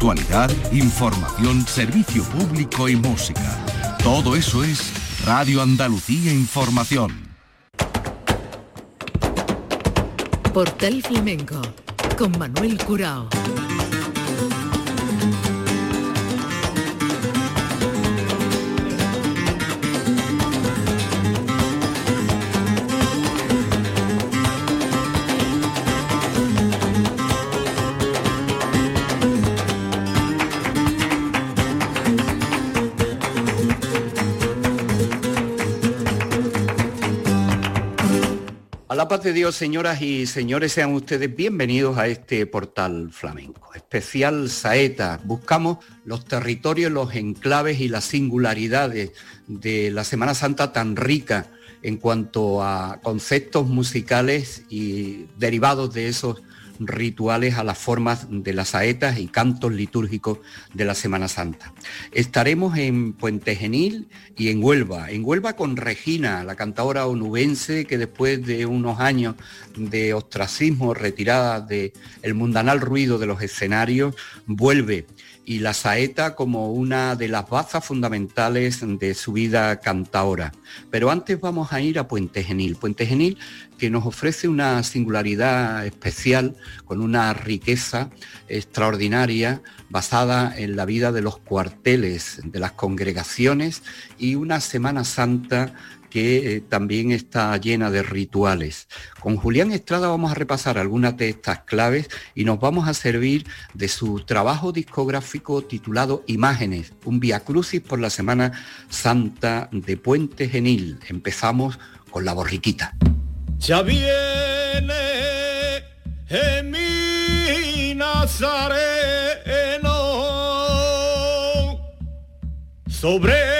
Actualidad, información, servicio público y música. Todo eso es Radio Andalucía Información. Portal Flamenco con Manuel Curao. La paz de Dios, señoras y señores, sean ustedes bienvenidos a este portal flamenco. Especial Saeta. Buscamos los territorios, los enclaves y las singularidades de la Semana Santa tan rica en cuanto a conceptos musicales y derivados de esos rituales a las formas de las saetas y cantos litúrgicos de la Semana Santa. Estaremos en Puente Genil y en Huelva. En Huelva con Regina, la cantadora onubense que después de unos años de ostracismo, retirada del mundanal ruido de los escenarios, vuelve y la saeta como una de las bazas fundamentales de su vida cantaora. Pero antes vamos a ir a Puente Genil. Puente Genil que nos ofrece una singularidad especial con una riqueza extraordinaria basada en la vida de los cuarteles, de las congregaciones y una Semana Santa que eh, también está llena de rituales. Con Julián Estrada vamos a repasar algunas de estas claves y nos vamos a servir de su trabajo discográfico titulado Imágenes, un Via Crucis por la Semana Santa de Puente Genil. Empezamos con la borriquita. Ya viene en mi Nazareno sobre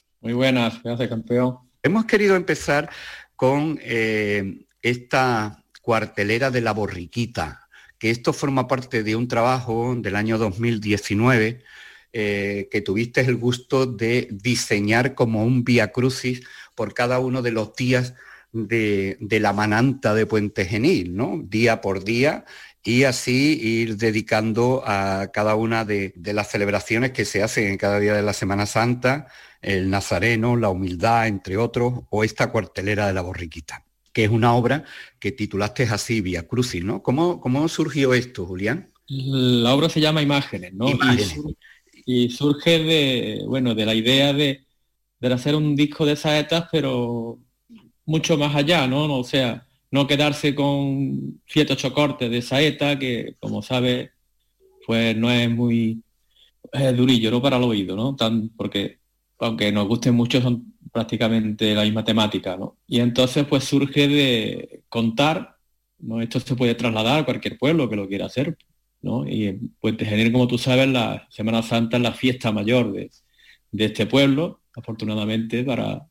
Muy buenas, gracias campeón. Hemos querido empezar con eh, esta cuartelera de la borriquita, que esto forma parte de un trabajo del año 2019 eh, que tuviste el gusto de diseñar como un vía crucis por cada uno de los días de, de, la mananta de Puente Genil, ¿no? Día por día y así ir dedicando a cada una de, las celebraciones que se hacen en cada día de la Semana Santa, el Nazareno, la humildad, entre otros, o esta cuartelera de la borriquita, que es una obra que titulaste así, Vía Crucis, ¿no? ¿Cómo, ¿Cómo surgió esto, Julián? La obra se llama Imágenes, ¿no? Y, surge de, bueno, de la idea de, de hacer un disco de saetas, pero mucho más allá, ¿no? O sea, no quedarse con siete ocho cortes de saeta, que como sabe, pues no es muy durillo, ¿no? Para el oído, ¿no? Tan, porque aunque nos gusten mucho, son prácticamente la misma temática, ¿no? Y entonces pues surge de contar, ¿no? Esto se puede trasladar a cualquier pueblo que lo quiera hacer, ¿no? Y en Puente Genil, como tú sabes, la Semana Santa es la fiesta mayor de, de este pueblo, afortunadamente para,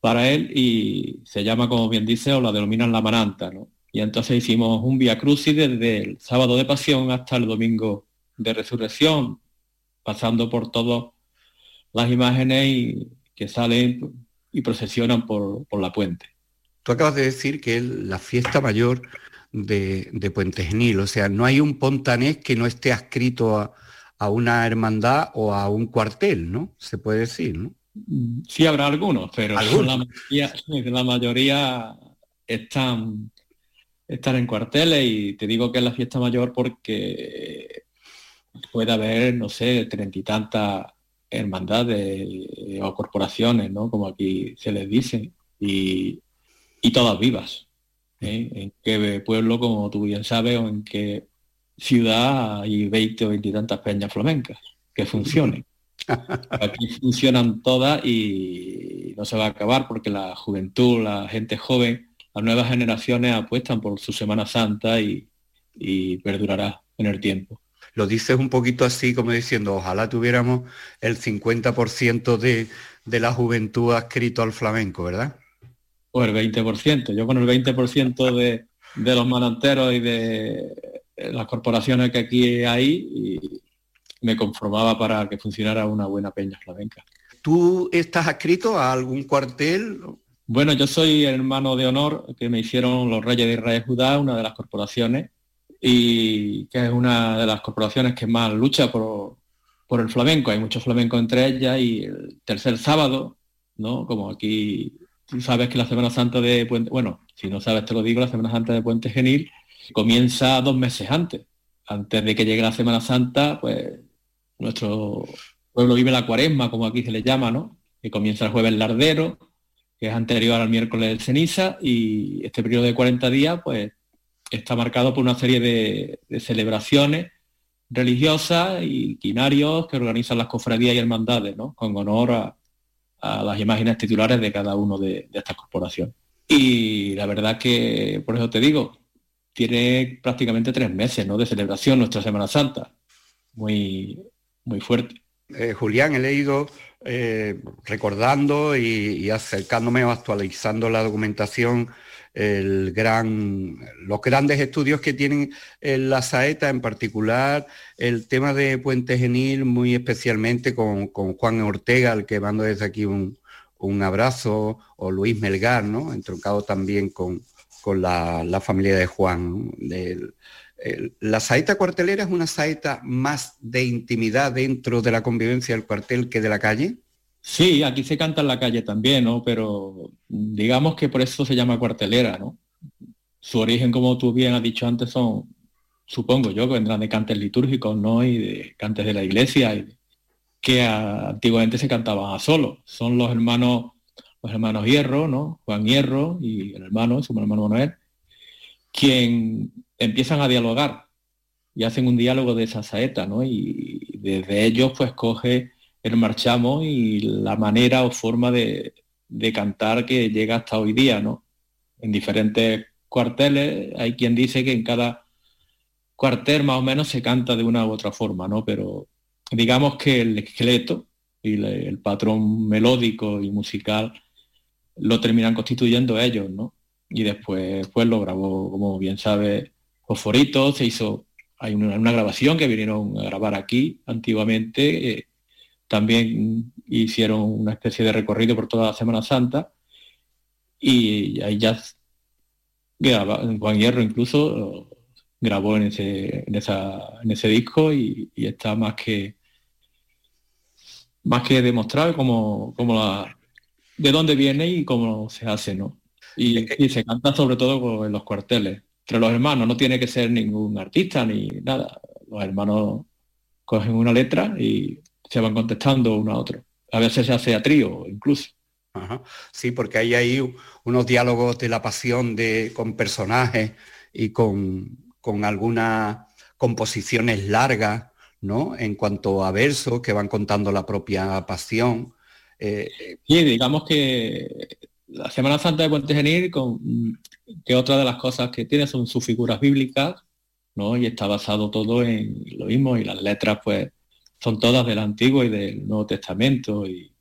para él y se llama, como bien dice, o la denominan la mananta, ¿no? Y entonces hicimos un Via Crucis desde el sábado de pasión hasta el domingo de resurrección, pasando por todas las imágenes que salen y procesionan por, la puente. Tú acabas de decir que es la fiesta mayor de, Puente Genil, o sea, no hay un pontanés que no esté adscrito a, a una hermandad o a un cuartel, ¿no? Se puede decir, ¿no? Sí habrá algunos, pero La, mayoría, están, están en cuarteles y te digo que es la fiesta mayor porque puede haber, no sé, treinta y tantas hermandades o corporaciones, ¿no? Como aquí se les dice, y, todas vivas. ¿eh? En qué pueblo, como tú bien sabes, o en qué ciudad hay 20 o 20 y tantas peñas flamencas que funcionen. Aquí funcionan todas y no se va a acabar porque la juventud, la gente joven, las nuevas generaciones apuestan por su Semana Santa y, perdurará en el tiempo. Lo dices un poquito así como diciendo, ojalá tuviéramos el 50% de, de la juventud adscrito al flamenco, ¿verdad? O el 20%. Yo con el 20% de, de los mananteros y de las corporaciones que aquí hay me conformaba para que funcionara una buena peña flamenca. ¿Tú estás adscrito a algún cuartel? Bueno, yo soy hermano de honor que me hicieron los Reyes de Israel Judá, una de las corporaciones, y que es una de las corporaciones que más lucha por, por el flamenco. Hay mucho flamenco entre ellas y el tercer sábado, ¿no? Como aquí tú sabes que la Semana Santa de Puente, bueno, si no sabes te lo digo, la Semana Santa de Puente Genil comienza dos meses antes. Antes de que llegue la Semana Santa, pues nuestro pueblo vive la cuaresma, como aquí se le llama, ¿no? Que comienza el jueves lardero, que es anterior al miércoles de ceniza, y este periodo de 40 días, pues, está marcado por una serie de, celebraciones religiosas y quinarios que organizan las cofradías y hermandades, ¿no? Con honor a, las imágenes titulares de cada uno de, de estas corporaciones. Y la verdad que, por eso te digo, tiene prácticamente tres meses ¿no? de celebración nuestra Semana Santa. Muy, muy fuerte. Eh, Julián, he leído eh, recordando y, acercándome o actualizando la documentación el gran, los grandes estudios que tienen en la saeta, en particular el tema de Puente Genil, muy especialmente con, Juan Ortega, al que mando desde aquí un, abrazo, o Luis Melgar, ¿no? entroncado también con, con la, familia de Juan. Del, la saeta cuartelera es una saeta más de intimidad dentro de la convivencia del cuartel que de la calle. Sí, aquí se canta en la calle también, ¿no? Pero digamos que por eso se llama cuartelera, ¿no? Su origen, como tú bien has dicho antes, son, supongo yo, que vendrán de cantes litúrgicos, ¿no? Y de cantes de la iglesia, y que antiguamente se cantaban a solo. Son los hermanos, los hermanos Hierro, ¿no? Juan Hierro y el hermano, su hermano Manuel, quien empiezan a dialogar y hacen un diálogo de esa saeta, ¿no? Y desde ellos pues coge el marchamo y la manera o forma de, cantar que llega hasta hoy día, ¿no? En diferentes cuarteles hay quien dice que en cada cuartel más o menos se canta de una u otra forma, ¿no? Pero digamos que el esqueleto y el patrón melódico y musical lo terminan constituyendo ellos, ¿no? Y después pues lo grabó, como bien sabe, Fosforito, se hizo, hay una, grabación que vinieron a grabar aquí antiguamente, eh, también hicieron una especie de recorrido por toda la Semana Santa y ahí ya Juan Hierro incluso grabó en ese, en esa, en ese disco y, está más que más que demostrado como, como de dónde viene y cómo se hace, ¿no? Y, y se canta sobre todo en los cuarteles entre los hermanos, no tiene que ser ningún artista ni nada. Los hermanos cogen una letra y se van contestando uno a otro. A veces se hace a trío incluso. Sí, porque hay ahí unos diálogos de la pasión de, con personajes y con, con algunas composiciones largas, ¿no? En cuanto a versos que van contando la propia pasión. Eh, sí, digamos que la Semana Santa de Puente Genil, con, que otra de las cosas que tiene son sus figuras bíblicas, ¿no? Y está basado todo en lo mismo, y las letras, pues, son todas del Antiguo y del Nuevo Testamento, y,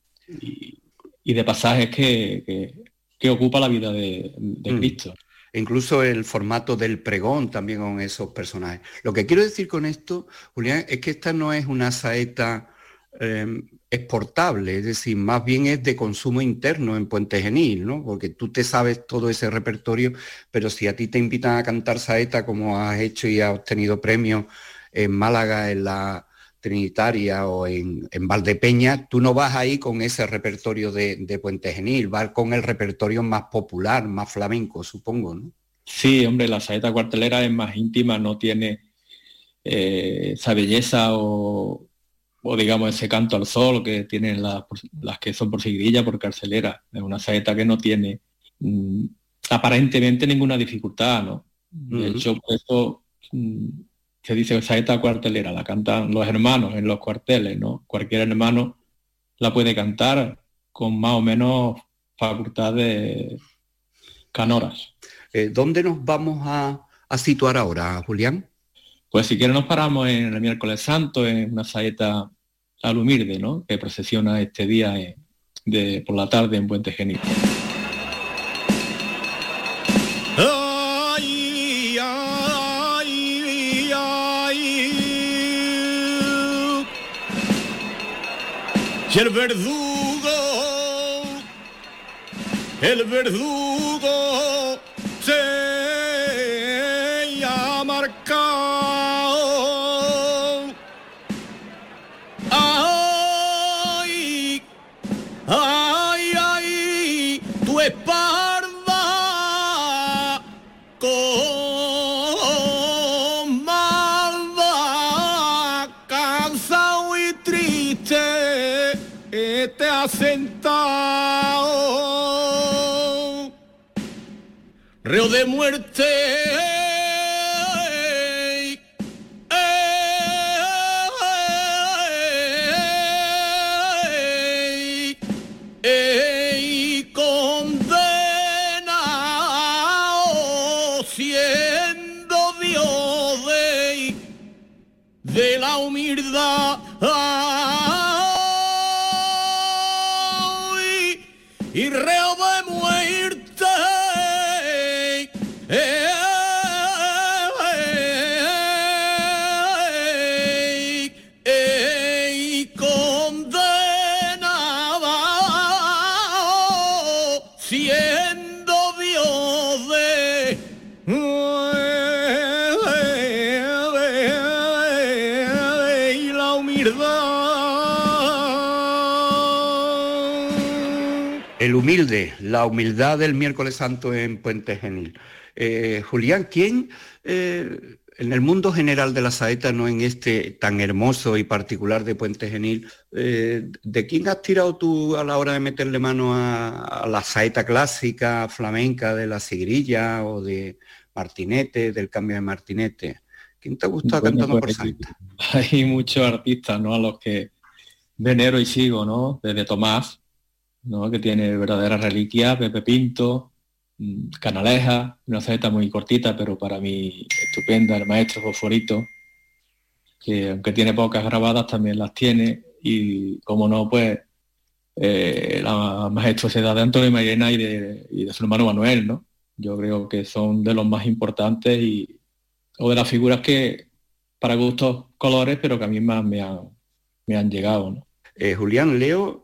de pasajes que, que, ocupa la vida de, mm. Cristo. incluso el formato del pregón también con esos personajes. Lo que quiero decir con esto, Julián, es que esta no es una saeta em, exportable, es decir, más bien es de consumo interno en Puente Genil, ¿no? Porque tú te sabes todo ese repertorio, pero si a ti te invitan a cantar saeta como has hecho y has obtenido premios en Málaga, en la Trinitaria o en, Valdepeña, tú no vas ahí con ese repertorio de, Puente Genil, vas con el repertorio más popular, más flamenco, supongo, ¿no? Sí, hombre, la saeta cuartelera es más íntima, no tiene eh, esa belleza o, o digamos ese canto al sol que tienen las, que son por seguidilla, por carcelera, es una saeta que no tiene mm, aparentemente ninguna dificultad, ¿no? De hecho, por eso mm, se dice saeta cuartelera, la cantan los hermanos en los cuarteles, ¿no? Cualquier hermano la puede cantar con más o menos facultad de canoras. Eh, ¿Dónde nos vamos a, situar ahora, Julián? Pues si quieren nos paramos en el miércoles santo, en una saeta al humilde, ¿no? Que procesiona este día de, por la tarde en Puente Genil. El verdugo, el verdugo sentado. Reo de muerte. de la humildad la humildad del miércoles santo en Puente Genil. Eh, Julián, ¿quién eh, en el mundo general de la saeta, no en este tan hermoso y particular de Puente Genil, eh, ¿de quién has tirado tú a la hora de meterle mano a, a la saeta clásica, flamenca, de la sigrilla o de Martinete, del cambio de Martinete? ¿Quién te ha gustado Bueno, cantando por pues, saeta? Hay muchos artistas, ¿no? A los que venero y sigo, ¿no? Desde Tomás, ¿no? Que tiene verdadera reliquia, Pepe Pinto, mm, Canaleja, una saeta muy cortita, pero para mí estupenda, el maestro Fosforito, que aunque tiene pocas grabadas, también las tiene, y como no, pues eh, la majestuosidad de Antonio Mairena y de, y de su hermano Manuel, ¿no? Yo creo que son de los más importantes y, o de las figuras que para gustos colores, pero que a mí más me han, me han llegado. ¿no? Eh, Julián, leo,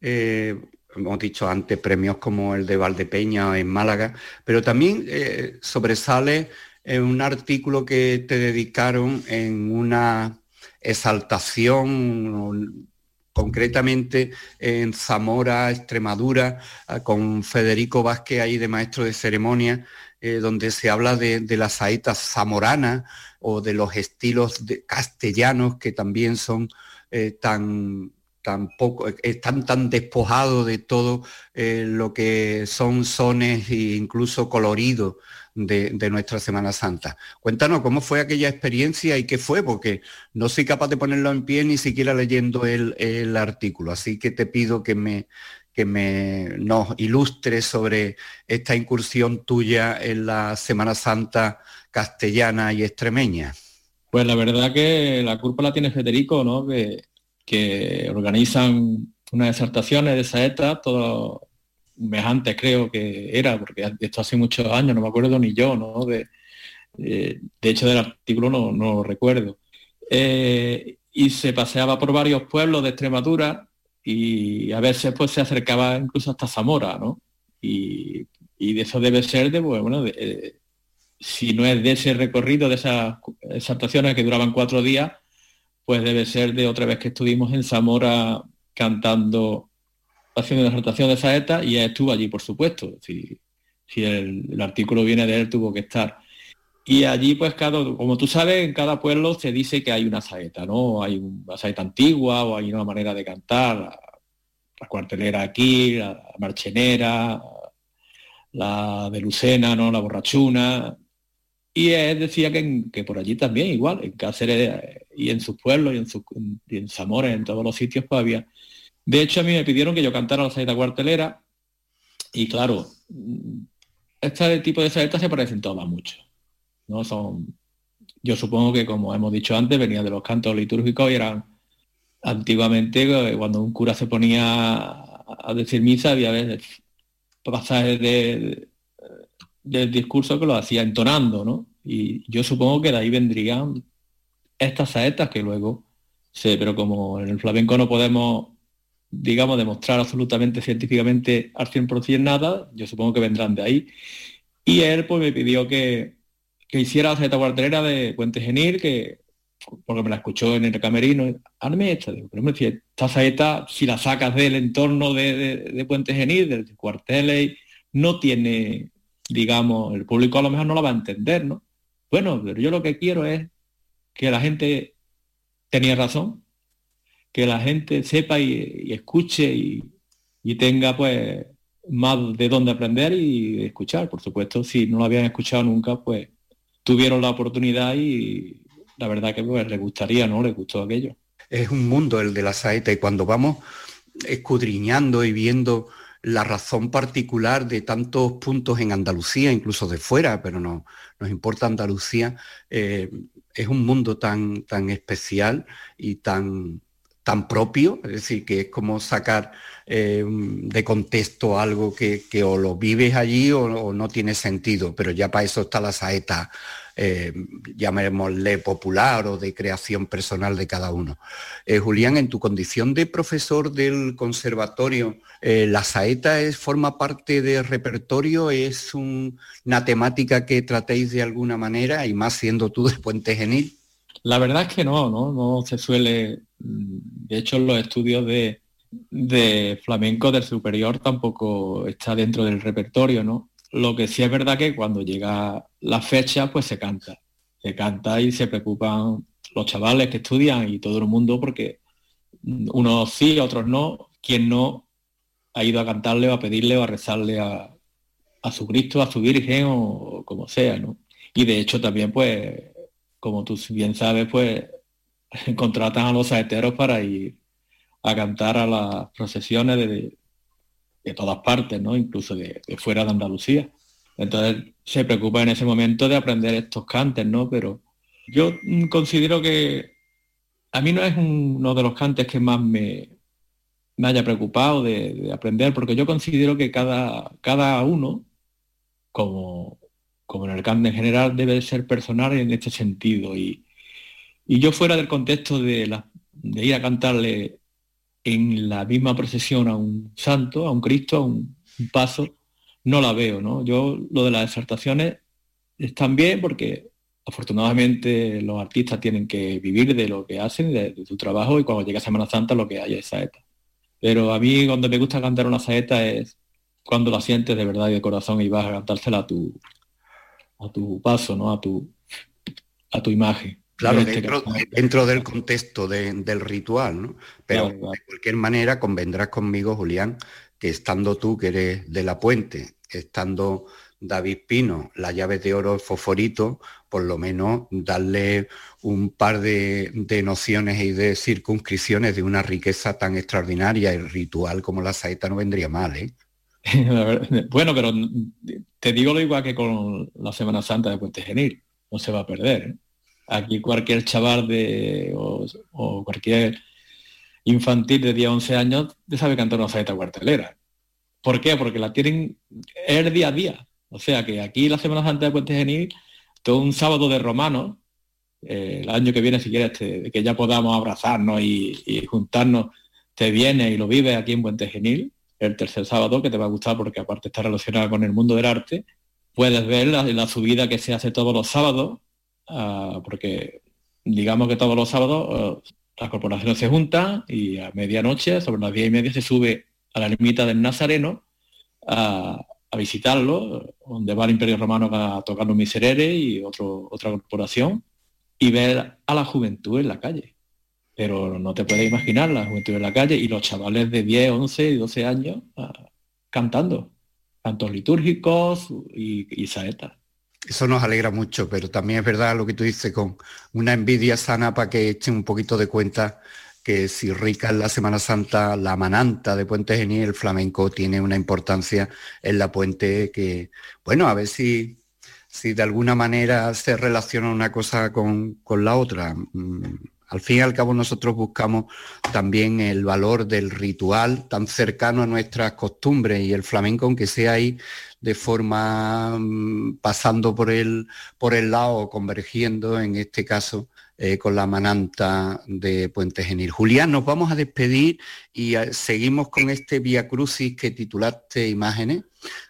eh, hemos dicho antes, premios como el de Valdepeña en Málaga, pero también eh, sobresale en un artículo que te dedicaron en una exaltación, concretamente en Zamora, Extremadura, ah, con Federico Vázquez ahí de maestro de ceremonia, eh, donde se habla de, de la saeta zamorana o de los estilos castellanos que también son eh, tan, tan poco, eh, están tan despojados de todo eh, lo que son sones e incluso coloridos de, nuestra Semana Santa. Cuéntanos cómo fue aquella experiencia y qué fue, porque no soy capaz de ponerlo en pie ni siquiera leyendo el, artículo, así que te pido que me, que me nos ilustres sobre esta incursión tuya en la Semana Santa castellana y extremeña. Pues la verdad que la culpa la tiene Federico, ¿no? Que organizan unas exaltaciones de saeta, todo un mes antes creo que era, porque esto hace muchos años, no me acuerdo ni yo, ¿no? De, de hecho del artículo no, no lo recuerdo. Eh, y se paseaba por varios pueblos de Extremadura y a veces pues se acercaba incluso hasta Zamora, ¿no? Y, y de eso debe ser de, pues, bueno, eh, si no es de ese recorrido, de esas exaltaciones que duraban cuatro días, pues debe ser de otra vez que estuvimos en Zamora cantando, haciendo una exaltación de saeta y él estuvo allí, por supuesto. Si, si el, artículo viene de él, tuvo que estar. Y allí, pues, como tú sabes, en cada pueblo se dice que hay una saeta, ¿no? Hay una saeta antigua o hay una manera de cantar, la, la cuartelera aquí, la, la marchenera, la de Lucena, ¿no? La borrachuna. Y él decía que, que, por allí también, igual, en Cáceres y en sus pueblos y en, su, en Zamora, en todos los sitios, pues había. De hecho, a mí me pidieron que yo cantara la saeta cuartelera y claro, este tipo de saetas se parecen todas mucho. ¿no? Son, yo supongo que, como hemos dicho antes, venían de los cantos litúrgicos y eran antiguamente eh, cuando un cura se ponía a decir misa había veces pasajes de, del discurso que lo hacía entonando, ¿no? Y yo supongo que de ahí vendrían estas saetas que luego pero como en el flamenco no podemos, digamos, demostrar absolutamente científicamente al 100% nada, yo supongo que vendrán de ahí. Y él pues me pidió que, que hiciera la saeta cuartelera de Puente Genil, que porque me la escuchó en el camerino, hazme esta, digo, pero me decía, esta saeta, si la sacas del entorno de, de, Puente Genil, del cuartel, no tiene digamos, el público a lo mejor no lo va a entender, ¿no? Bueno, pero yo lo que quiero es que la gente tenía razón, que la gente sepa y, escuche y, tenga pues más de dónde aprender y escuchar. Por supuesto, si no lo habían escuchado nunca, pues tuvieron la oportunidad y la verdad que pues les gustaría, ¿no? Les gustó aquello. Es un mundo el de la saeta y cuando vamos escudriñando y viendo la razón particular de tantos puntos en Andalucía, incluso de fuera, pero no, nos importa Andalucía, eh, es un mundo tan, tan especial y tan, tan propio, es decir, que es como sacar eh, de contexto algo que, o lo vives allí o, o, no tiene sentido, pero ya para eso está la saeta eh, llamémosle popular o de creación personal de cada uno. Eh, Julián, en tu condición de profesor del conservatorio, eh, ¿la saeta es, forma parte del repertorio? ¿Es una temática que tratéis de alguna manera y más siendo tú de Puente Genil? La verdad es que no, no, no se suele, de hecho los estudios de flamenco del superior tampoco está dentro del repertorio, ¿no? Lo que sí es verdad que cuando llega la fecha, pues se canta. Se canta y se preocupan los chavales que estudian y todo el mundo porque unos sí, otros no. Quien no ha ido a cantarle o a pedirle o a rezarle a, su Cristo, a su Virgen o, como sea, ¿no? Y de hecho también, pues, como tú bien sabes, pues contratan a los saeteros para ir a cantar a las procesiones de, de todas partes, ¿no? Incluso de, fuera de Andalucía. Entonces se preocupa en ese momento de aprender estos cantes, ¿no? Pero yo considero que a mí no es uno de los cantes que más me, haya preocupado de, aprender, porque yo considero que cada, cada uno, como, como en el cante en general, debe ser personal en este sentido. Y, y yo fuera del contexto de ir a cantarle en la misma procesión a un santo, a un Cristo, a un, paso, no la veo, ¿no? Yo lo de las exaltaciones están bien porque afortunadamente los artistas tienen que vivir de lo que hacen, de, su trabajo, y cuando llega Semana Santa lo que hay es saeta. Pero a mí cuando me gusta cantar una saeta es cuando la sientes de verdad y de corazón y vas a cantársela a tu, a tu paso, ¿no? A tu, a tu imagen. Claro, dentro, del contexto del ritual, ¿no? Pero de cualquier manera convendrás conmigo, Julián, que estando tú, que eres de la puente, estando David Pino, la llave de oro, el fosforito, por lo menos darle un par de, nociones y de circunscripciones de una riqueza tan extraordinaria y ritual como la saeta no vendría mal, ¿eh? bueno, pero te digo lo igual que con la Semana Santa de Puente Genil, no se va a perder. ¿eh? Aquí cualquier chaval de, o, cualquier infantil de 10 11 años sabe cantar una saeta cuartelera. ¿Por qué? Porque la tienen el día a día. O sea que aquí la Semana Santa de Puente Genil, todo un sábado de romano, eh, el año que viene, si quieres, que ya podamos abrazarnos y, juntarnos, te viene y lo vives aquí en Puente Genil, el tercer sábado, que te va a gustar porque aparte está relacionada con el mundo del arte, puedes ver la subida que se hace todos los sábados Ah, porque digamos que todos los sábados eh, las corporaciones se juntan y a medianoche, sobre las diez y media, se sube a la ermita del Nazareno a, visitarlo, donde va el Imperio Romano a tocar los misereres y otro, otra corporación, y ver a la juventud en la calle. Pero no te puedes imaginar la juventud en la calle y los chavales de 10, 11 y 12 años ah, cantando, cantos litúrgicos y, y. eso nos alegra mucho, pero también es verdad lo que tú dices con una envidia sana para que echen un poquito de cuenta que si rica en la Semana Santa, la mananta de Puente Genil, el flamenco tiene una importancia en la puente que, bueno, a ver si, si de alguna manera se relaciona una cosa con, la otra. Mm, al fin y al cabo nosotros buscamos también el valor del ritual tan cercano a nuestras costumbres y el flamenco, aunque sea ahí de forma mm, pasando por el, por el lado, convergiendo en este caso eh, con la mananta de Puente Genil. Julián, nos vamos a despedir y eh, seguimos con este Via Crucis que titulaste Imágenes.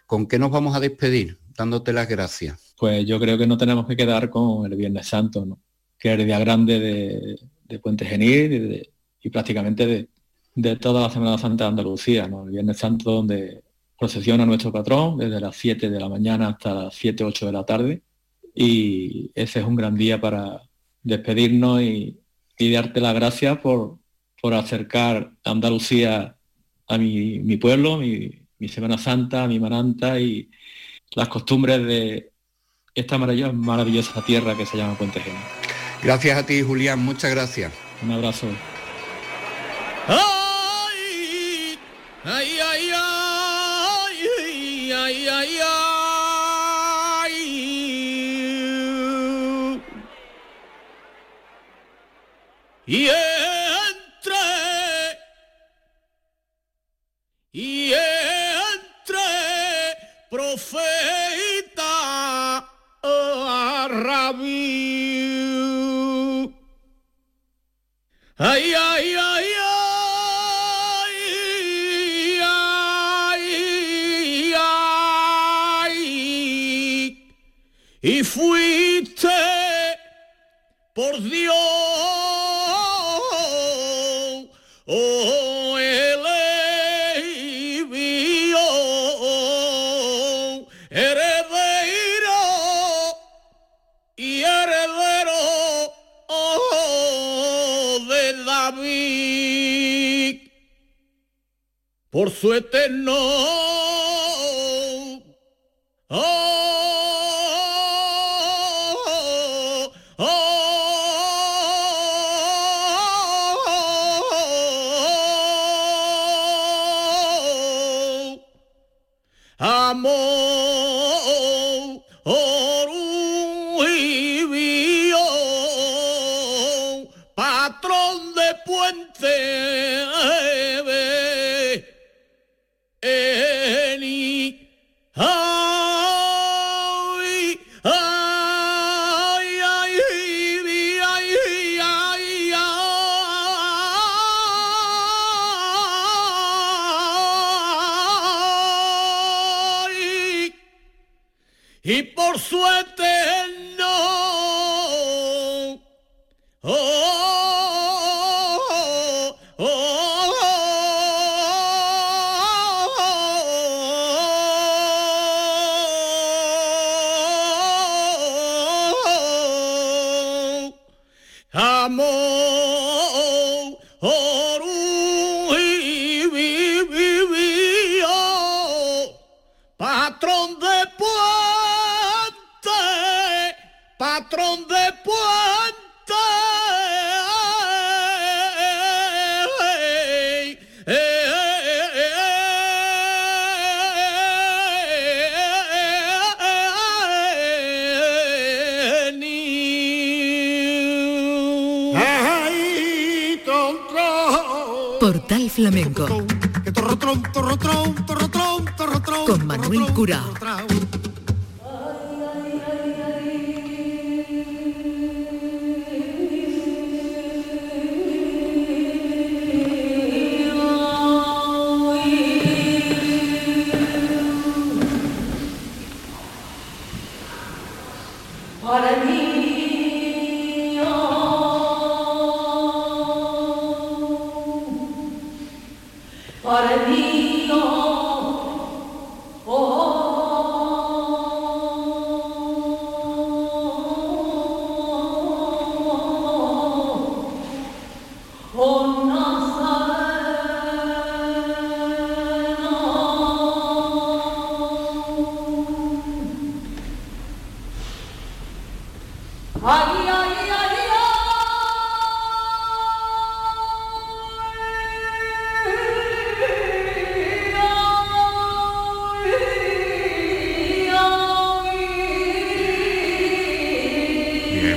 ¿Con qué nos vamos a despedir? Dándote las gracias. Pues yo creo que no tenemos que quedar con el Viernes Santo, que es el día grande de, Puente Genil y, prácticamente de, toda la Semana Santa de Andalucía, ¿no? el Viernes Santo donde procesiona nuestro patrón desde las 7 de la mañana hasta las 7, 8 de la tarde y ese es un gran día para, despedirnos y, darte las gracias por, por acercar Andalucía a mi, pueblo, mi, Semana Santa, mi Mananta y las costumbres de esta maravillosa, maravillosa tierra que se llama Puente Genio. Gracias a ti, Julián, muchas gracias. Un abrazo. Y entre y entre profeta rabí ay ay ay ay por su eterno. Para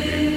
Amen.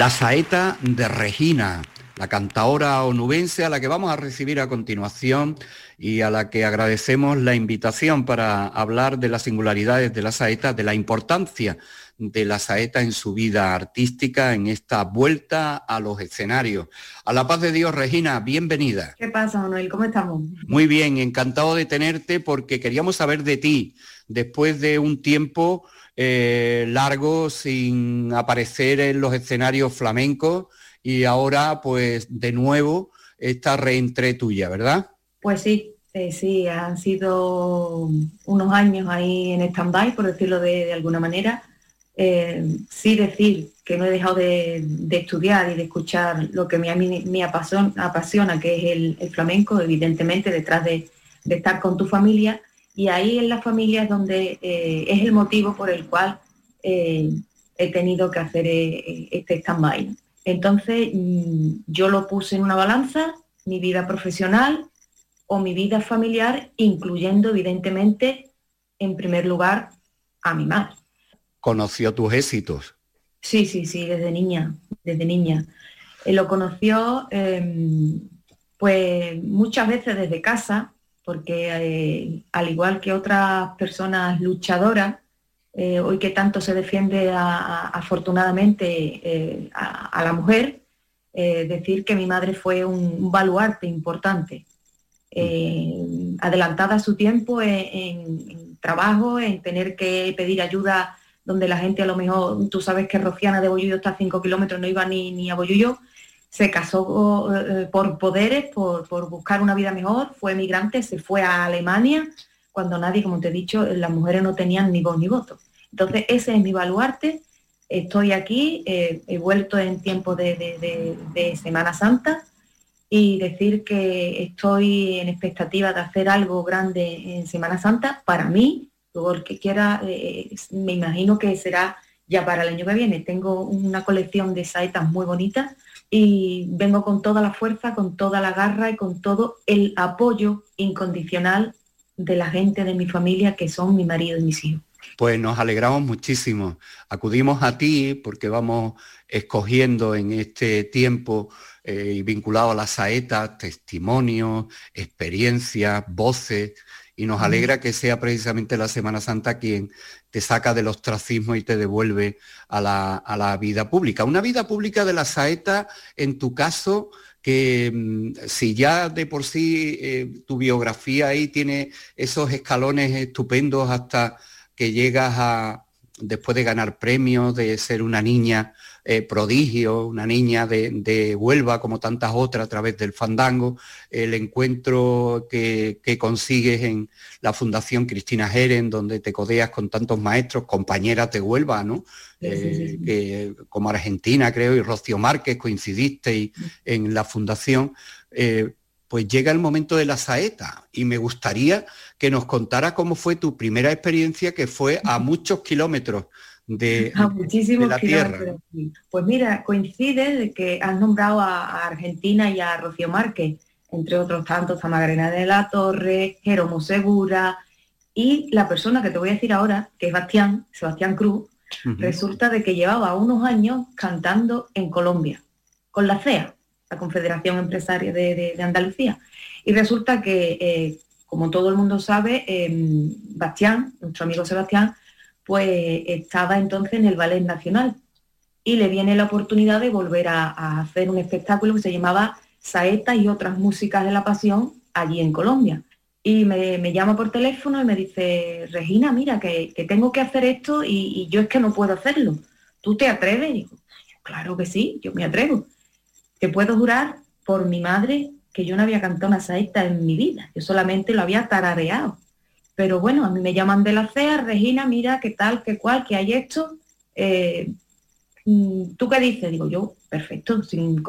La saeta de Regina, la cantadora onubense a la que vamos a recibir a continuación y a la que agradecemos la invitación para hablar de las singularidades de la saeta, de la importancia de la saeta en su vida artística, en esta vuelta a los escenarios. A la paz de Dios, Regina, bienvenida. ¿Qué pasa, Manuel? ¿Cómo estamos? Muy bien, encantado de tenerte porque queríamos saber de ti después de un tiempo eh, largo sin aparecer en los escenarios flamencos y ahora pues de nuevo esta reentré tuya, ¿verdad? Pues sí, eh, sí, han sido unos años ahí en stand-by, por decirlo de, alguna manera. Eh, sí decir que no he dejado de, estudiar y de escuchar lo que me, me apasiona, que es el, flamenco, evidentemente, detrás de, de estar con tu familia, y ahí en la familia es donde eh, es el motivo por el cual eh, he tenido que hacer eh, este stand-by. Entonces mm, yo lo puse en una balanza, mi vida profesional o mi vida familiar, incluyendo evidentemente en primer lugar a mi madre. ¿Conoció tus éxitos? Sí, sí, sí, desde niña, desde niña. lo conoció em, pues muchas veces desde casa, porque eh, al igual que otras personas luchadoras, eh, hoy que tanto se defiende afortunadamente eh, a, la mujer, decir que mi madre fue un, baluarte importante, adelantada su tiempo en, trabajo, en tener que pedir ayuda donde la gente a lo mejor, tú sabes que Rociana de Bollullo está a 5 kilómetros, no iba ni, ni a Bollullo, se casó eh, por poderes, por, buscar una vida mejor, fue emigrante, se fue a Alemania, cuando nadie, como te he dicho, las mujeres no tenían ni voz ni voto. Entonces, ese es mi baluarte. Estoy aquí, eh, he vuelto en tiempo de, Semana Santa y decir que estoy en expectativa de hacer algo grande en Semana Santa para mí, luego el que quiera, eh, me imagino que será ya para el año que viene. Tengo una colección de saetas muy bonitas y vengo con toda la fuerza, con toda la garra y con todo el apoyo incondicional de la gente de mi familia que son mi marido y mis hijos. Pues nos alegramos muchísimo. Acudimos a ti porque vamos escogiendo en este tiempo eh, y vinculado a la saeta testimonios, experiencias, voces, y nos alegra que sea precisamente la Semana Santa quien te saca del ostracismo y te devuelve a la, vida pública. Una vida pública de la saeta, en tu caso, que mm, si ya de por sí eh, tu biografía ahí tiene esos escalones estupendos hasta que llegas a, después de ganar premios, de ser una niña eh, prodigio, una niña de, Huelva como tantas otras a través del fandango, el encuentro que, consigues en la Fundación Cristina Jeren, donde te codeas con tantos maestros, compañeras de Huelva, ¿no? Eh, como Argentina, creo, y Rocío Márquez, coincidiste en la fundación. Eh, pues llega el momento de la saeta y me gustaría que nos contara cómo fue tu primera experiencia que fue a muchos kilómetros de, a muchísimos la tierra. Pues mira, coincide de que has nombrado a, Argentina y a Rocío Márquez, entre otros tantos, a Magdalena de la Torre, Jeromo Segura, y la persona que te voy a decir ahora, que es Bastián, Sebastián Cruz, resulta de que llevaba unos años cantando en Colombia, con la CEA, la Confederación Empresaria de, Andalucía. Y resulta que, eh, como todo el mundo sabe, em, Bastián, nuestro amigo Sebastián, pues estaba entonces en el Ballet Nacional y le viene la oportunidad de volver a, hacer un espectáculo que se llamaba Saeta y otras músicas de la pasión allí en Colombia. Y me, llama por teléfono y me dice, Regina, mira, que, tengo que hacer esto y, yo es que no puedo hacerlo. ¿Tú te atreves? Y claro que sí, yo me atrevo. Te puedo jurar por mi madre que yo no había cantado una saeta en mi vida, yo solamente lo había tarareado. Pero bueno, a mí me llaman de la CEA, Regina, mira, qué tal, qué cual, qué hay esto. Eh, mm, ¿Tú qué dices? Digo, yo, perfecto, sin,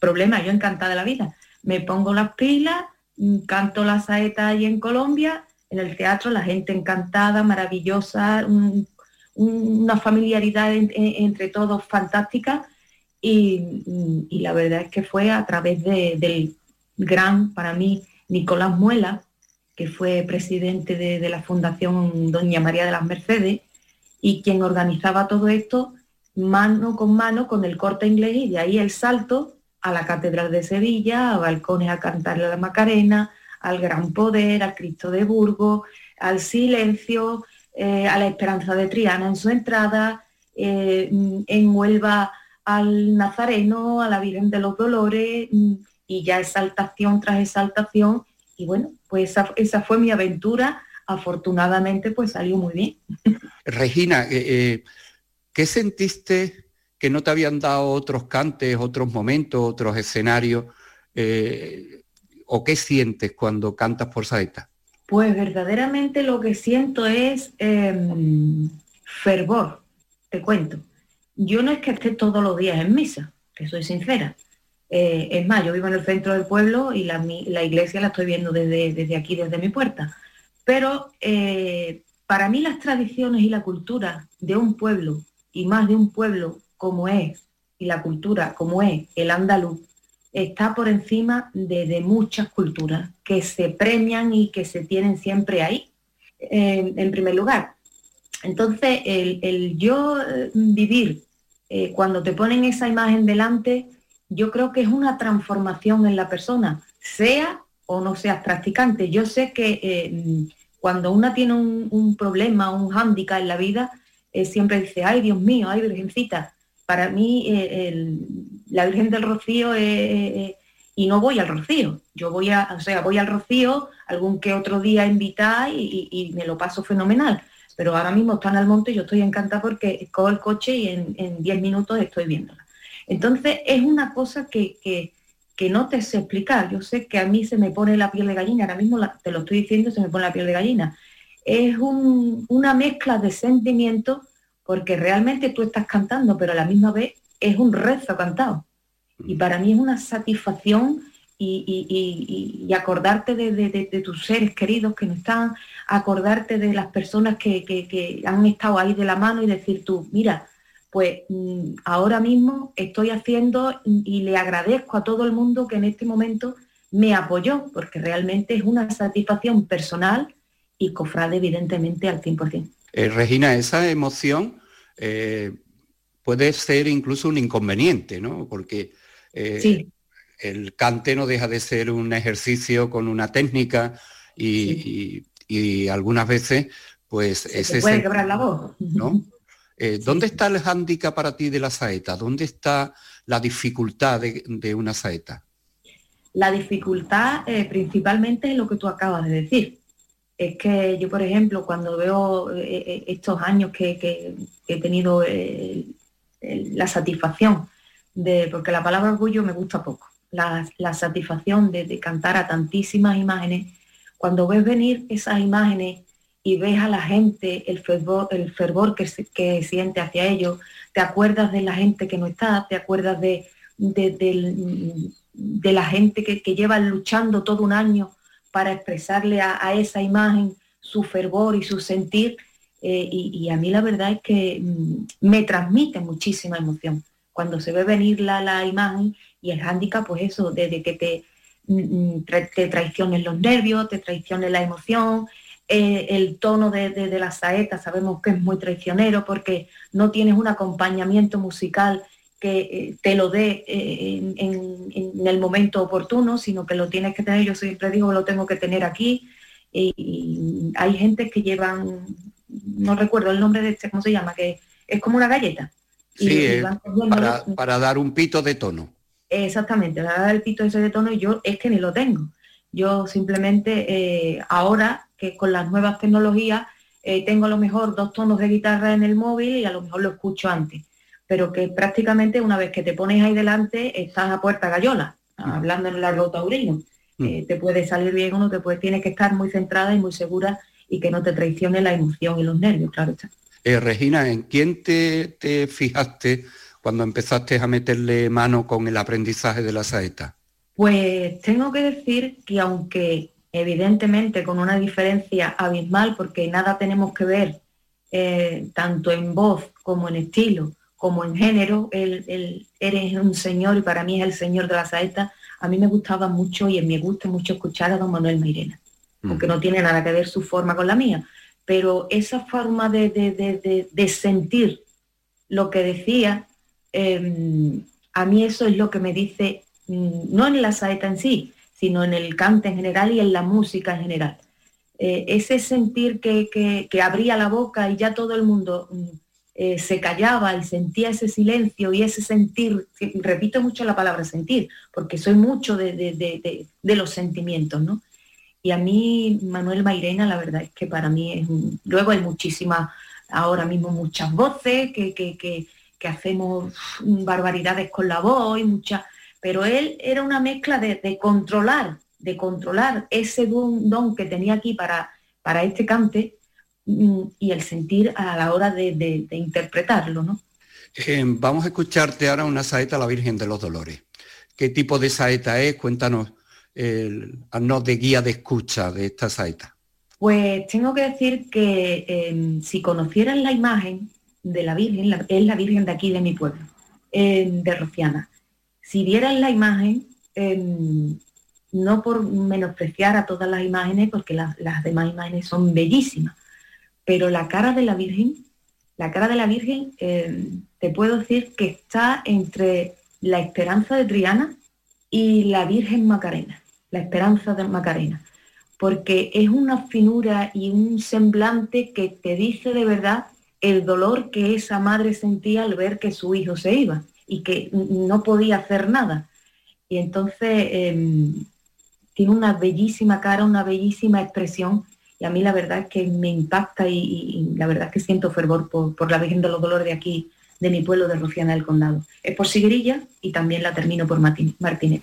problema, yo encantada de la vida. Me pongo las pilas, mm, canto la saeta ahí en Colombia, en el teatro, la gente encantada, maravillosa, una familiaridad entre todos fantástica. Y, mm, y, la verdad es que fue a través del gran, para mí, Nicolás Muela, que fue presidente de, la Fundación Doña María de las Mercedes, y quien organizaba todo esto, mano con mano con el corte inglés y de ahí el salto a la Catedral de Sevilla, a balcones a cantarle la Macarena, al Gran Poder, al Cristo de Burgos, al silencio, eh, a la Esperanza de Triana en su entrada, eh, en Huelva al Nazareno, a la Virgen de los Dolores y ya exaltación tras exaltación. Y bueno, pues esa, fue mi aventura. Afortunadamente pues salió muy bien. Regina, eh, ¿qué sentiste que no te habían dado otros cantes, otros momentos, otros escenarios? ¿O qué sientes cuando cantas por saeta? Pues verdaderamente lo que siento es em, fervor, te cuento. Yo no es que esté todos los días en misa, que soy sincera. Eh, es más, yo vivo en el centro del pueblo y la, iglesia la estoy viendo desde, desde aquí, desde mi puerta. Pero eh, para mí las tradiciones y la cultura de un pueblo, y más de un pueblo como es, y la cultura como es el andaluz, está por encima de, muchas culturas que se premian y que se tienen siempre ahí, en primer lugar. Entonces, el, yo eh, vivir cuando te ponen esa imagen delante, yo creo que es una transformación en la persona, sea o no seas practicante. Yo sé que eh, cuando una tiene un, problema, un hándicap en la vida, siempre dice, ay Dios mío, ay Virgencita, para mí eh, la Virgen del Rocío es, y no voy al Rocío. Yo voy a, o sea, voy al Rocío algún que otro día invitar y, me lo paso fenomenal. Pero ahora mismo están al monte y yo estoy encantada porque cojo el coche y en 10 minutos estoy viéndola. Entonces es una cosa que, que, no te sé explicar. Yo sé que a mí se me pone la piel de gallina, ahora mismo te lo estoy diciendo, se me pone la piel de gallina. Es una mezcla de sentimientos porque realmente tú estás cantando, pero a la misma vez es un rezo cantado. Y para mí es una satisfacción y, acordarte de, tus seres queridos que no están, acordarte de las personas que, han estado ahí de la mano y decir tú, mira, pues mm, ahora mismo estoy haciendo y le agradezco a todo el mundo que en este momento me apoyó, porque realmente es una satisfacción personal y cofrade evidentemente al 100%. Eh, Regina, esa emoción eh, puede ser incluso un inconveniente, ¿no? Porque eh, el cante no deja de ser un ejercicio con una técnica y, algunas veces, pues... Se puede quebrar la voz. ¿no? ¿Dónde está el hándicap para ti de la saeta? ¿Dónde está la dificultad de, una saeta? La dificultad principalmente es lo que tú acabas de decir es que yo, por ejemplo, cuando veo eh, eh, estos años que, he tenido eh, la satisfacción de, porque la palabra orgullo me gusta poco, la, satisfacción de, cantar a tantísimas imágenes, cuando ves venir esas imágenes y ves a la gente, el fervor, que, siente hacia ellos, te acuerdas de la gente que no está, te acuerdas de, de, la gente que, lleva luchando todo un año para expresarle a, esa imagen su fervor y su sentir. Eh, y, a mí la verdad es que mm, me transmite muchísima emoción cuando se ve venir la, imagen y el hándicap, pues eso, desde que te, mm, mm, te los nervios, te traicione la emoción, eh, el tono de, la saeta sabemos que es muy traicionero porque no tienes un acompañamiento musical que eh, te lo dé eh, en, el momento oportuno, sino que lo tienes que tener, yo siempre digo, lo tengo que tener aquí. Y, hay gente que llevan, no recuerdo el nombre de este, ¿cómo se llama? Que es como una galleta. Sí, para, dar un pito de tono. Exactamente, para dar el pito ese de tono y yo es que ni lo tengo. Yo simplemente ahora que con las nuevas tecnologías tengo a lo mejor dos tonos de guitarra en el móvil y a lo mejor lo escucho antes pero que prácticamente una vez que te pones ahí delante estás a puerta gallola, mm. hablando en el largo taurino. Mm. Eh, te puede salir bien o no, te puede, tienes que estar muy centrada y muy segura y que no te traicione la emoción y los nervios, claro está. Eh, Regina, ¿en quién te, te, fijaste cuando empezaste a meterle mano con el aprendizaje de la saeta? Pues tengo que decir que aunque evidentemente con una diferencia abismal, porque nada tenemos que ver eh, tanto en voz como en estilo, como en género, él, eres un señor y para mí es el señor de la saeta, a mí me gustaba mucho y me gusta mucho escuchar a don Manuel Mairena, porque mm. no tiene nada que ver su forma con la mía, pero esa forma de, sentir lo que decía, em, a mí eso es lo que me dice, mm, no en la saeta en sí, sino en el cante en general y en la música en general. Eh, ese sentir que, abría la boca y ya todo el mundo mm, eh, se callaba y sentía ese silencio y ese sentir, repito mucho la palabra sentir, porque soy mucho de, los sentimientos, ¿no? Y a mí, Manuel Mairena, la verdad es que para mí es Luego hay muchísimas, ahora mismo muchas voces que, que hacemos barbaridades con la voz y muchas pero él era una mezcla de, controlar, de controlar ese don, que tenía aquí para, para este cante mm, y el sentir a la hora de, interpretarlo, ¿no? Eh, vamos a escucharte ahora una saeta a la Virgen de los Dolores. ¿Qué tipo de saeta es? Cuéntanos, haznos de guía de escucha de esta saeta. Pues tengo que decir que em, si conocieran la imagen de la Virgen, es la Virgen de aquí de mi pueblo, em, de Rociana si vieran la imagen, em, no por menospreciar a todas las imágenes, porque las demás imágenes son bellísimas, pero la cara de la Virgen, la cara de la Virgen, em, te puedo decir que está entre la esperanza de Triana y la Virgen Macarena, la esperanza de Macarena, porque es una finura y un semblante que te dice de verdad el dolor que esa madre sentía al ver que su hijo se iba y que no podía hacer nada. Y entonces em, tiene una bellísima cara, una bellísima expresión y a mí la verdad es que me impacta y, la verdad es que siento fervor por, la Virgen de los Dolores de aquí, de mi pueblo de Rociana del Condado. Es por Sigrilla y también la termino por Martínez.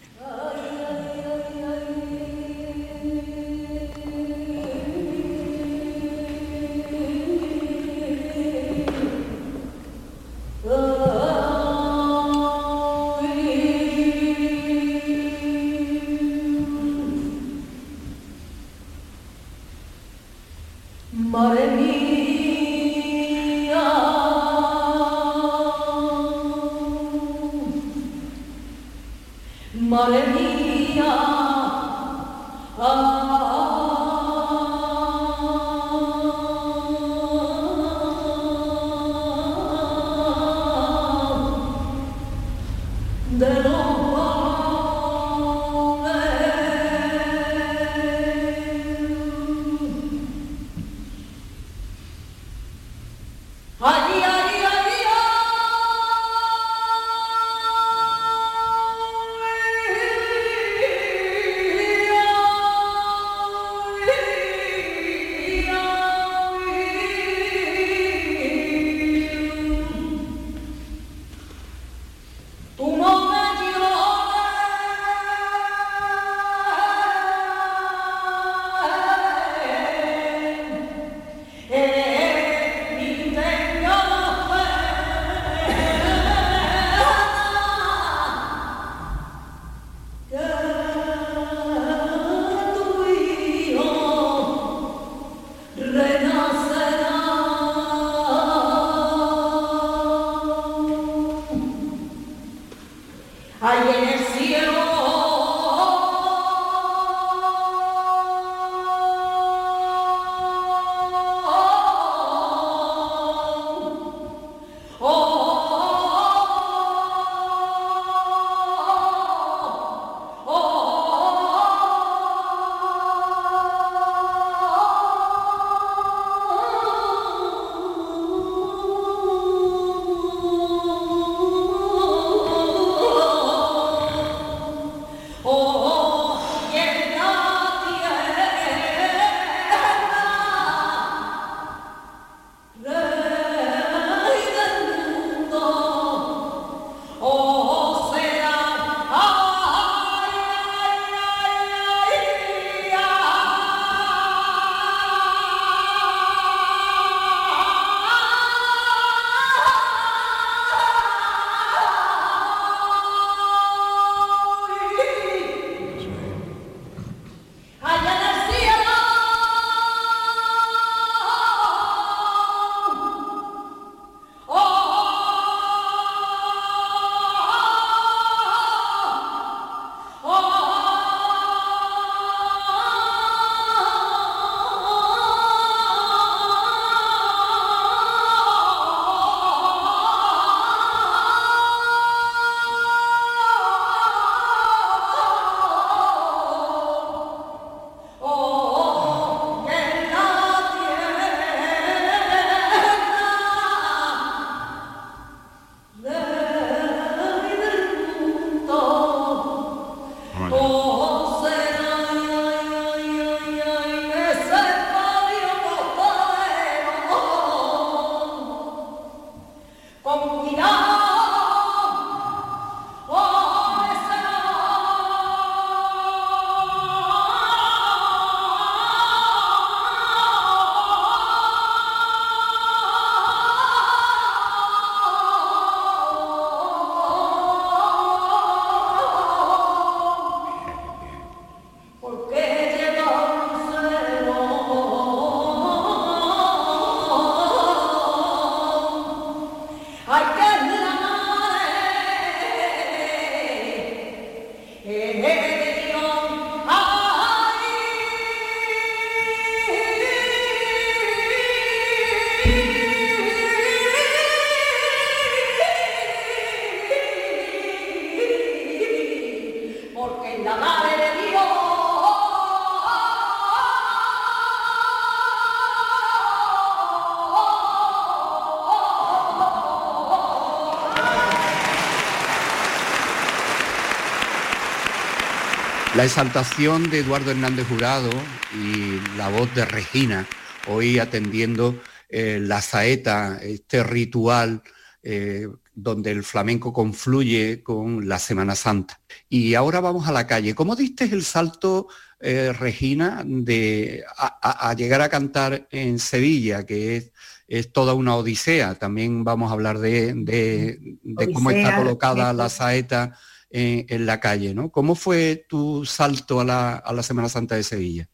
La exaltación de Eduardo Hernández Jurado y la voz de Regina, hoy atendiendo eh, la saeta, este ritual eh, donde el flamenco confluye con la Semana Santa. Y ahora vamos a la calle. ¿Cómo diste el salto, eh, Regina, de a, llegar a cantar en Sevilla, que es, es, toda una odisea? También vamos a hablar de, de cómo está colocada la saeta en, la calle, ¿no? ¿Cómo fue tu salto a la, Semana Santa de Sevilla?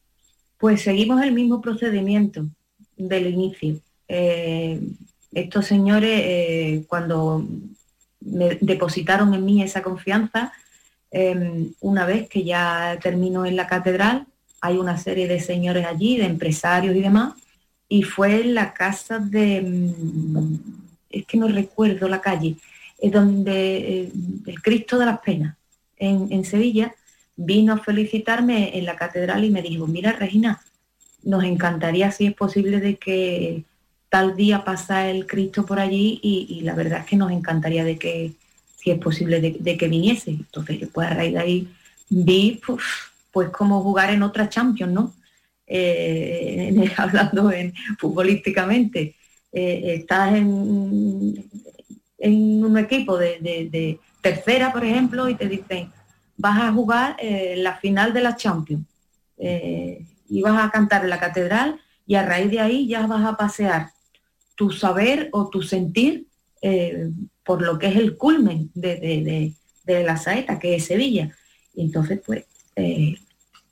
Pues seguimos el mismo procedimiento del inicio. Eh, estos señores, eh, cuando me depositaron en mí esa confianza, em, una vez que ya terminó en la catedral, hay una serie de señores allí, de empresarios y demás, y fue en la casa de, mm, es que no recuerdo la calle, donde eh, el Cristo de las Penas, en, Sevilla, vino a felicitarme en la catedral y me dijo, mira Regina, nos encantaría si es posible de que tal día pasa el Cristo por allí y, la verdad es que nos encantaría de que, si es posible, de, que viniese. Entonces yo pues a raíz de ahí vi pues, como jugar en otra Champions, ¿no? Eh, hablando en, futbolísticamente. Eh, estás en, en un equipo de, tercera, por ejemplo, y te dicen, vas a jugar eh, la final de la Champions eh, y vas a cantar en la catedral y a raíz de ahí ya vas a pasear tu saber o tu sentir eh, por lo que es el culmen de, la saeta, que es Sevilla. Y entonces, pues,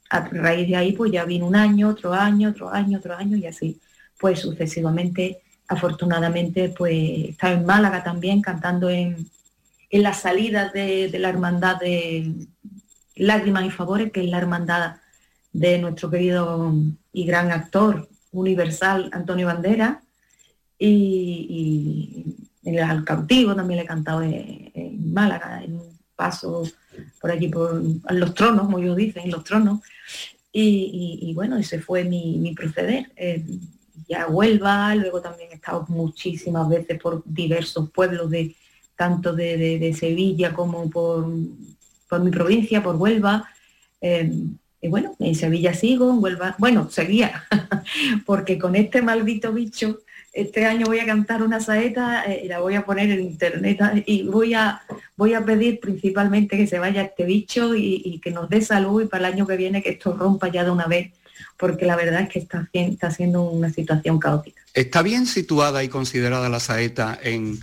a raíz de ahí, pues ya vino un año, otro año, otro año, otro año y así, pues sucesivamente afortunadamente pues estaba en Málaga también cantando en, en la salida de, la hermandad de Lágrimas y Favores, que es la hermandad de nuestro querido y gran actor universal Antonio Bandera. Y, en el cautivo también le he cantado en, Málaga, en un paso por allí por los tronos, como ellos dicen, los tronos. Y, bueno, ese fue mi, proceder. Eh, ya Huelva, luego también he estado muchísimas veces por diversos pueblos de tanto de, Sevilla como por, por, mi provincia, por Huelva. Em, y bueno, en Sevilla sigo, en Huelva, bueno, seguía, porque con este maldito bicho, este año voy a cantar una saeta y eh, la voy a poner en internet y voy a, voy a pedir principalmente que se vaya este bicho y, y que nos dé salud y para el año que viene que esto rompa ya de una vez porque la verdad es que está, está siendo una situación caótica. ¿Está bien situada y considerada la saeta en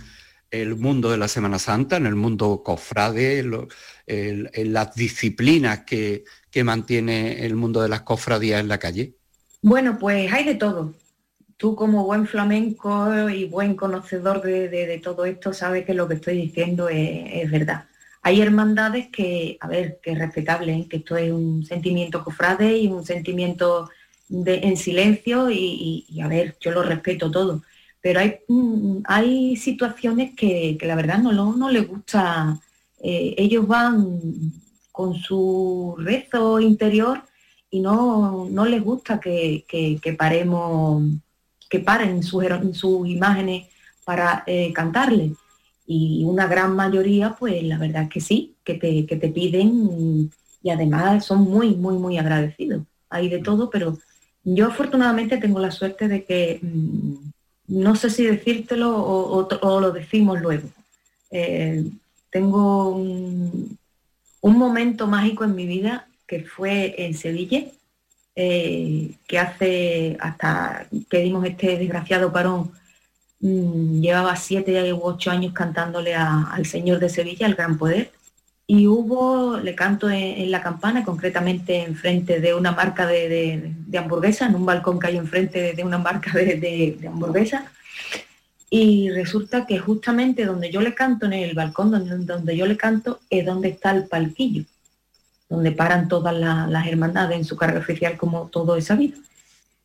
el mundo de la Semana Santa, en el mundo cofrade, en las disciplinas que, mantiene el mundo de las cofradías en la calle? Bueno, pues hay de todo. Tú como buen flamenco y buen conocedor de, todo esto sabes que lo que estoy diciendo es verdad. Hay hermandades que, a ver, que es respetable, ¿eh? que esto es un sentimiento cofrade y un sentimiento en silencio y, a ver, yo lo respeto todo. Pero hay, mm, hay situaciones que, la verdad no, no, les gusta. Eh, ellos van con su rezo interior y no, no les gusta que, paremos, que paren sus, sus imágenes para eh, cantarles y una gran mayoría, pues la verdad es que sí, que te, que te piden y además son muy, muy, muy agradecidos. Hay de todo, pero yo afortunadamente tengo la suerte de que mm, no sé si decírtelo o, lo decimos luego. Eh, tengo un, momento mágico en mi vida que fue en Sevilla, eh, que hace hasta que dimos este desgraciado parón, mm, llevaba siete u ocho años cantándole al Señor de Sevilla, el Gran Poder, y hubo, le canto en, la campana, concretamente enfrente de una marca de, hamburguesa, en un balcón que hay enfrente de una marca de, hamburguesa. Y resulta que justamente donde yo le canto, en el balcón donde, yo le canto, es donde está el palquillo, donde paran todas las hermandades en su carga oficial como todo es sabido.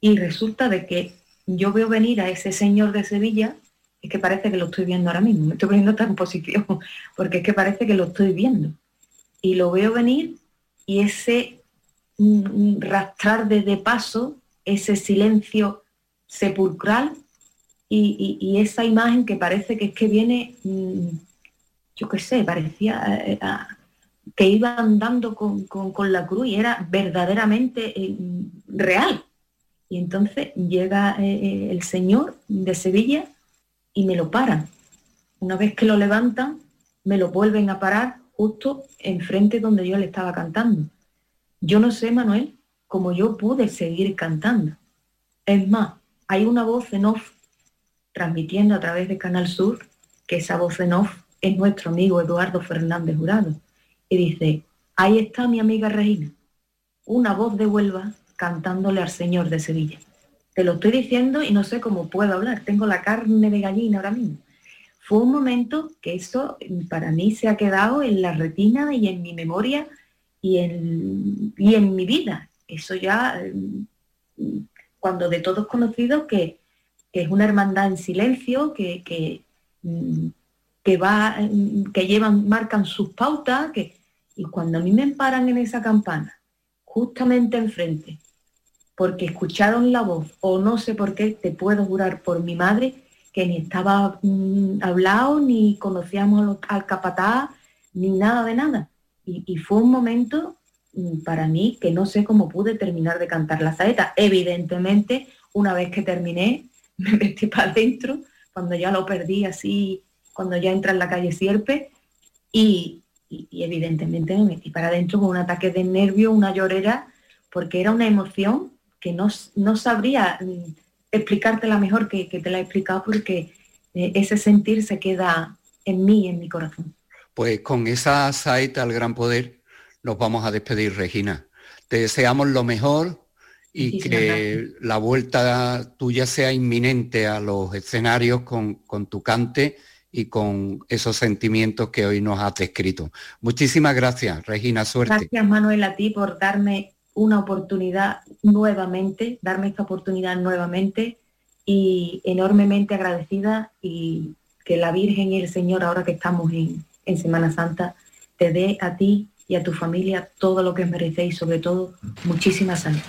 Y resulta de que yo veo venir a ese señor de Sevilla es que parece que lo estoy viendo ahora mismo, me estoy poniendo esta posición, porque es que parece que lo estoy viendo. Y lo veo venir y ese rastrar de paso, ese silencio sepulcral y, esa imagen que parece que es que viene, mm, yo qué sé, parecía eh, que iba andando con, la cruz y era verdaderamente eh, real. Y entonces llega eh, el Señor de Sevilla y me lo paran. Una vez que lo levantan, me lo vuelven a parar justo enfrente donde yo le estaba cantando. Yo no sé, Manuel, cómo yo pude seguir cantando. Es más, hay una voz en off transmitiendo a través de Canal Sur, que esa voz en off es nuestro amigo Eduardo Fernández Jurado. Y dice, ahí está mi amiga Regina, una voz de Huelva cantándole al Señor de Sevilla. Te lo estoy diciendo y no sé cómo puedo hablar. Tengo la carne de gallina ahora mismo. Fue un momento que eso para mí se ha quedado en la retina y en mi memoria y en, y en mi vida. Eso ya, cuando de todos conocidos que, es una hermandad en silencio, que, que, que, va, que llevan, marcan sus pautas, que, y cuando a mí me paran en esa campana, justamente enfrente, porque escucharon la voz o no sé por qué, te puedo jurar por mi madre que ni estaba mm, hablado, ni conocíamos al capataz, ni nada de nada. Y, fue un momento mm, para mí que no sé cómo pude terminar de cantar la saeta. Evidentemente, una vez que terminé, me metí para adentro, cuando ya lo perdí así, cuando ya entra en la calle Sierpe, y, y evidentemente me metí para adentro con un ataque de nervio, una llorera, porque era una emoción que no, sabría mm, explicártela mejor que, te la he explicado porque eh, ese sentir se queda en mí, en mi corazón. Pues con esa saeta al gran poder nos vamos a despedir, Regina. Te deseamos lo mejor y que la vuelta tuya sea inminente a los escenarios con, con, tu cante y con esos sentimientos que hoy nos has descrito. Muchísimas gracias, Regina, suerte. Gracias, Manuel, a ti por darme una oportunidad nuevamente, darme esta oportunidad nuevamente y enormemente agradecida y que la Virgen y el Señor, ahora que estamos en, Semana Santa, te dé a ti y a tu familia todo lo que merecéis, sobre todo muchísima salud.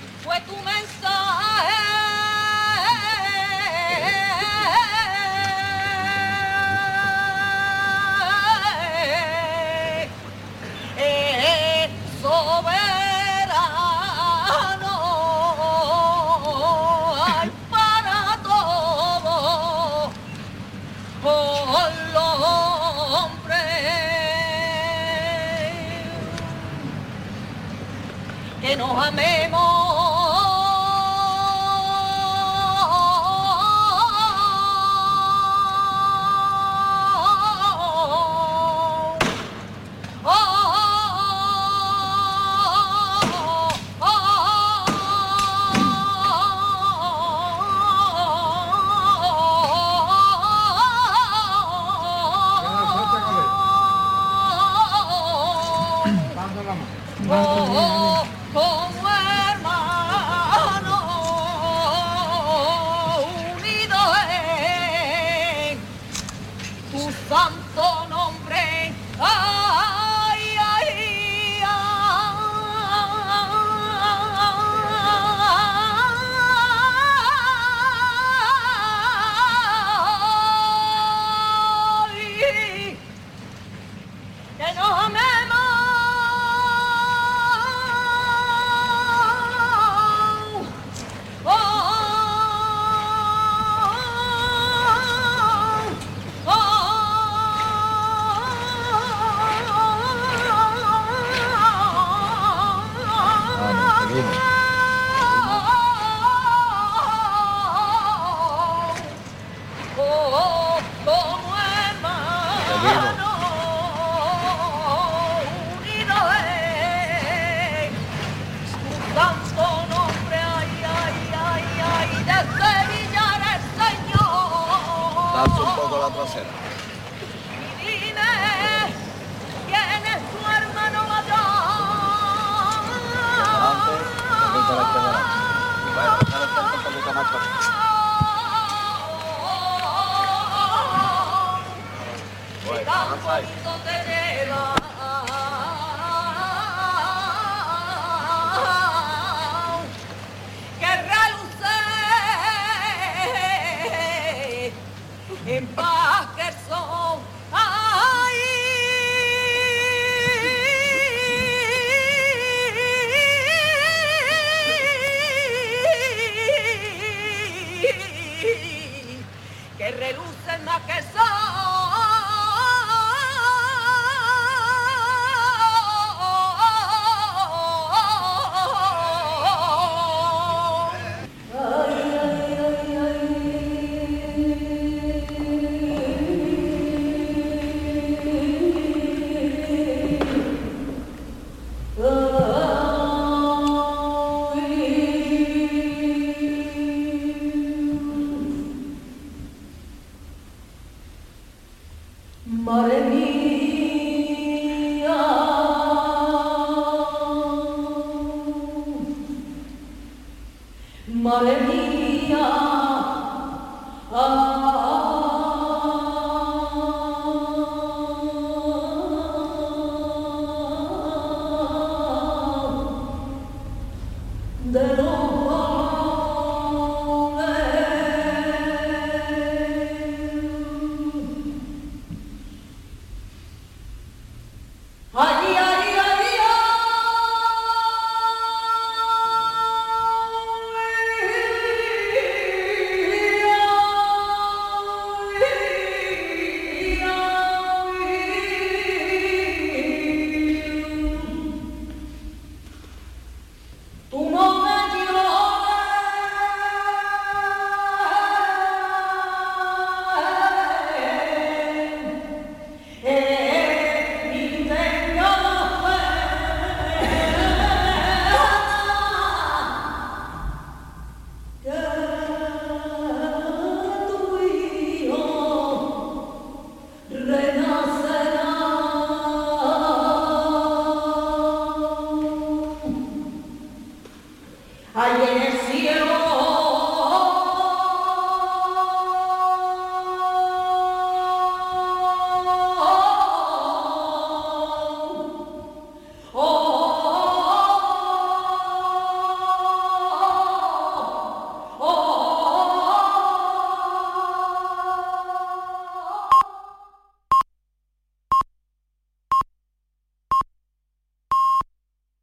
Mohamed.